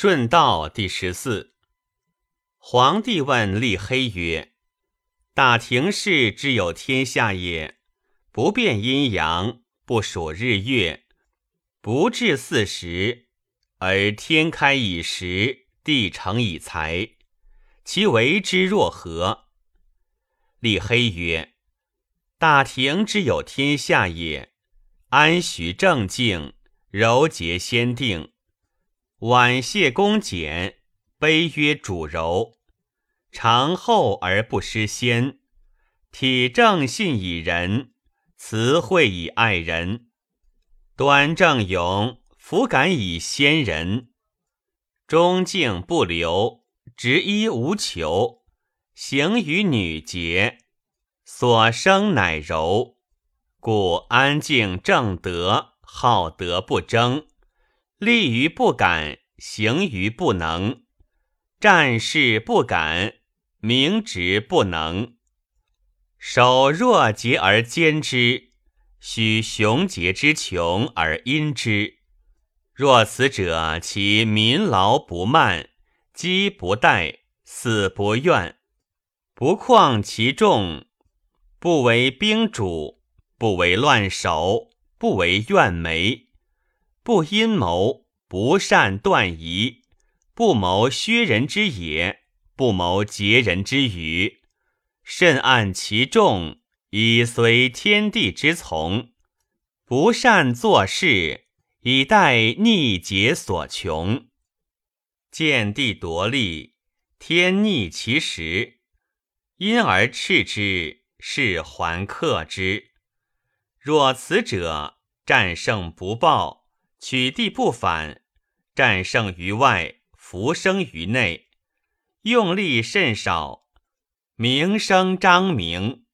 顺道第十四。皇帝问立黑曰：“大庭氏之有天下也，不变阴阳，不数日月，不至四时，而天开以时，地成以财，其为之若何？”立黑曰：“大庭之有天下也，安许正静，柔节先定。”婉谢恭俭，卑约主柔，长厚而不失先。体正信以仁，慈惠以爱人。端正勇，弗敢以先人。忠敬不留，执一无求。行于女节，所生乃柔。故安静正德，好德不争。立于不敢，行于不能；战事不敢，明直不能。守弱节而坚之，许雄节之穷而因之。若此者，其民劳不慢，饥不怠，死不怨，不旷其众，不为兵主，不为乱首，不为怨媒。不阴谋，不善断疑，不谋削人之野，不谋劫人之余，慎按其众，以随天地之从。不善作事，以待逆劫所穷。见地夺利，天逆其时，因而斥之，是还克之。若此者，战胜不报。取地不反，战胜于外，浮生于内，用力甚少，名声张明，